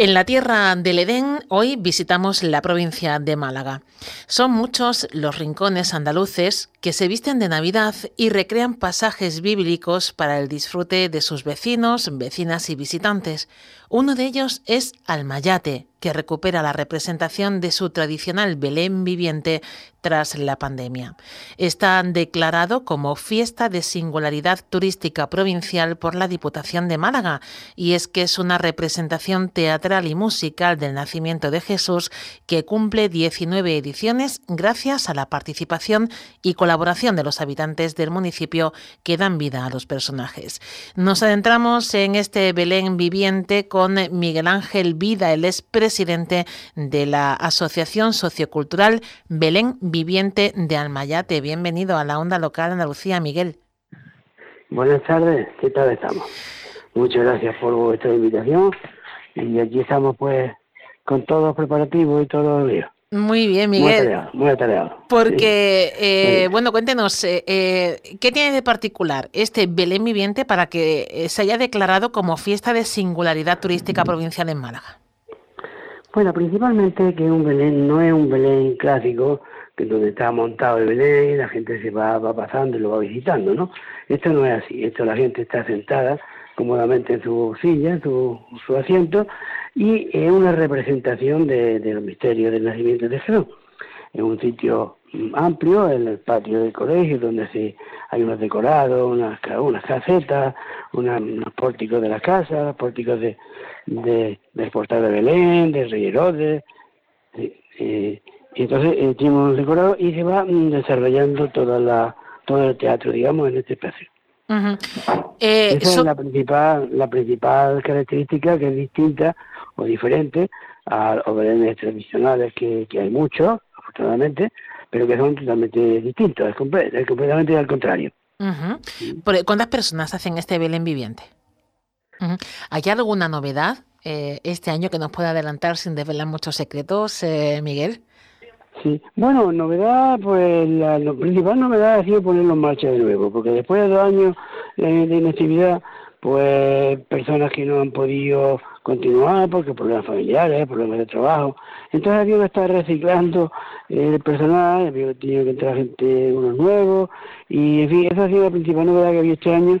En la tierra del Edén, hoy visitamos la provincia de Málaga. Son muchos los rincones andaluces que se visten de Navidad y recrean pasajes bíblicos para el disfrute de sus vecinos, vecinas y visitantes. Uno de ellos es Almayate, que recupera la representación de su tradicional Belén viviente tras la pandemia. Está declarado como fiesta de singularidad turística provincial por la Diputación de Málaga y es que es una representación teatral y musical del nacimiento de Jesús que cumple 19 ediciones gracias a la participación y colaboración de los habitantes del municipio que dan vida a los personajes. Nos adentramos en este Belén viviente con Miguel Ángel Vida, el es presidente de la Asociación Sociocultural Belén Viviente de Almayate. Bienvenido a la Onda Local Andalucía, Miguel. Buenas tardes, ¿qué tal estamos? Muchas gracias por vuestra invitación y aquí estamos pues con todos los preparativos y todo el lío. Muy bien, Miguel. Muy atareado. Porque, eh, bueno, cuéntenos, eh, eh, ¿qué tiene de particular este Belén Viviente para que se haya declarado como fiesta de singularidad turística provincial en Málaga? Bueno, principalmente que un Belén no es un Belén clásico, que donde está montado el Belén y la gente se va, va pasando y lo va visitando, ¿no? Esto no es así, esto la gente está sentada cómodamente en su silla, en su, su asiento, y es una representación de, los misterios del nacimiento de Jesús. Es un sitio amplio, en el patio del colegio, donde se, hay unos decorados, unas, unas casetas, unos pórticos de la casa, pórticos de, de, del portal de Belén, del Rey Herodes. y entonces eh, tiene unos decorados y se va mm, desarrollando toda la, todo el teatro, digamos, en este espacio. Eh, Esa es la principal, la principal característica que es distinta o diferente a los belenes tradicionales que, hay muchos, afortunadamente, pero que son totalmente distintos, es, completamente al contrario. ¿Cuántas personas hacen este Belén viviente? ¿Hay alguna novedad eh, este año que nos pueda adelantar sin desvelar muchos secretos, eh, Miguel? Sí, bueno, novedad, pues la, principal novedad ha sido ponerlo en marcha de nuevo, porque después de dos años de, inactividad, pues personas que no han podido continuar porque problemas familiares, problemas de trabajo, entonces había que estar reciclando el personal, había tenido que entrar gente, unos nuevos, y en fin, esa ha sido la principal novedad que había este año,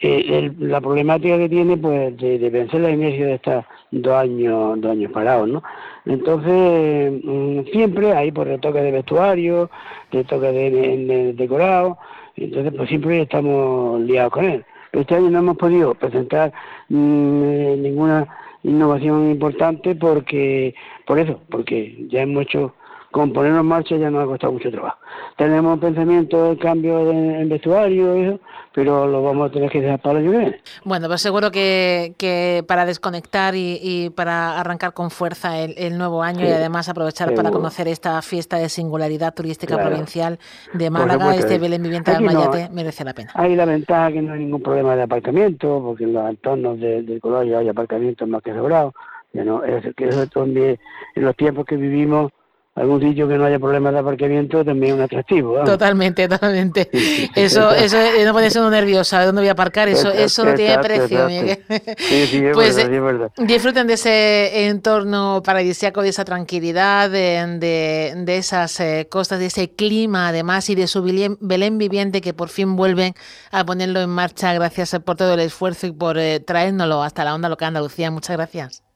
eh, la problemática que tiene pues de, de vencer la inercia de estar dos años, dos años parados, ¿no? Entonces, mm, siempre hay por retoque de vestuario, retoque de, de, decorado, entonces pues siempre estamos liados con él. Este año no hemos podido presentar mm, ninguna innovación importante porque, por eso, porque ya hemos hecho con ponernos en marcha ya nos ha costado mucho trabajo. Tenemos pensamiento de cambio de, en vestuario, eso, pero lo vamos a tener que dejar para el que Bueno, pues seguro que, que para desconectar y, para arrancar con fuerza el, nuevo año y además aprovechar para conocer esta fiesta de singularidad turística provincial de Málaga, este Belén Viviente de Almayate, merece la pena. Hay la ventaja que no hay ningún problema de aparcamiento, porque en los entornos del colegio hay aparcamientos más que sobrados. no, es, que eso también, en los tiempos que vivimos algún sitio que no haya problemas de aparcamiento también es un atractivo. Totalmente, totalmente. Eso, eso eh, no puede ser uno nervioso, ¿sabe dónde voy a aparcar? Eso, eso no tiene precio, Sí, sí, es pues verdad, es verdad. disfruten de ese entorno paradisíaco, de esa tranquilidad, de, de, esas eh, costas, de ese clima además y de su Belén viviente que por fin vuelven a ponerlo en marcha. Gracias por todo el esfuerzo y por eh, traérnoslo hasta la onda local Andalucía. Muchas gracias.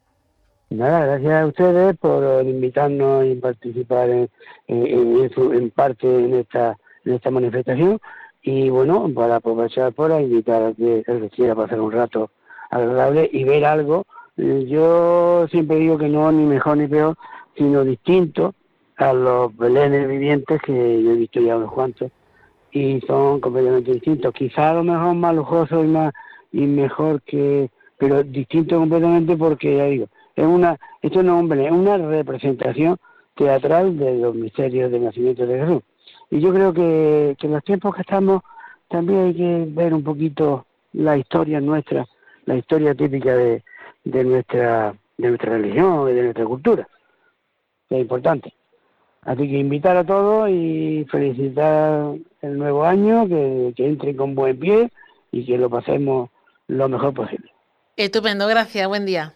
Nada, gracias a ustedes por invitarnos y participar en, en, parte en esta, en esta manifestación. Y bueno, para aprovechar por invitar a que el que quiera pasar un rato agradable y ver algo. Yo siempre digo que no ni mejor ni peor, sino distinto a los belenes vivientes que yo he visto ya unos cuantos y son completamente distintos. Quizá a lo mejor más lujoso y más y mejor que, pero distinto completamente porque ya digo, es una, esto no es una representación teatral de los misterios del nacimiento de Jesús. Y yo creo que, en los tiempos que estamos también hay que ver un poquito la historia nuestra, la historia típica de, de nuestra de nuestra religión y de nuestra cultura, que es importante. Así que invitar a todos y felicitar el nuevo año, que, que entre con buen pie y que lo pasemos lo mejor posible. Estupendo, gracias, buen día.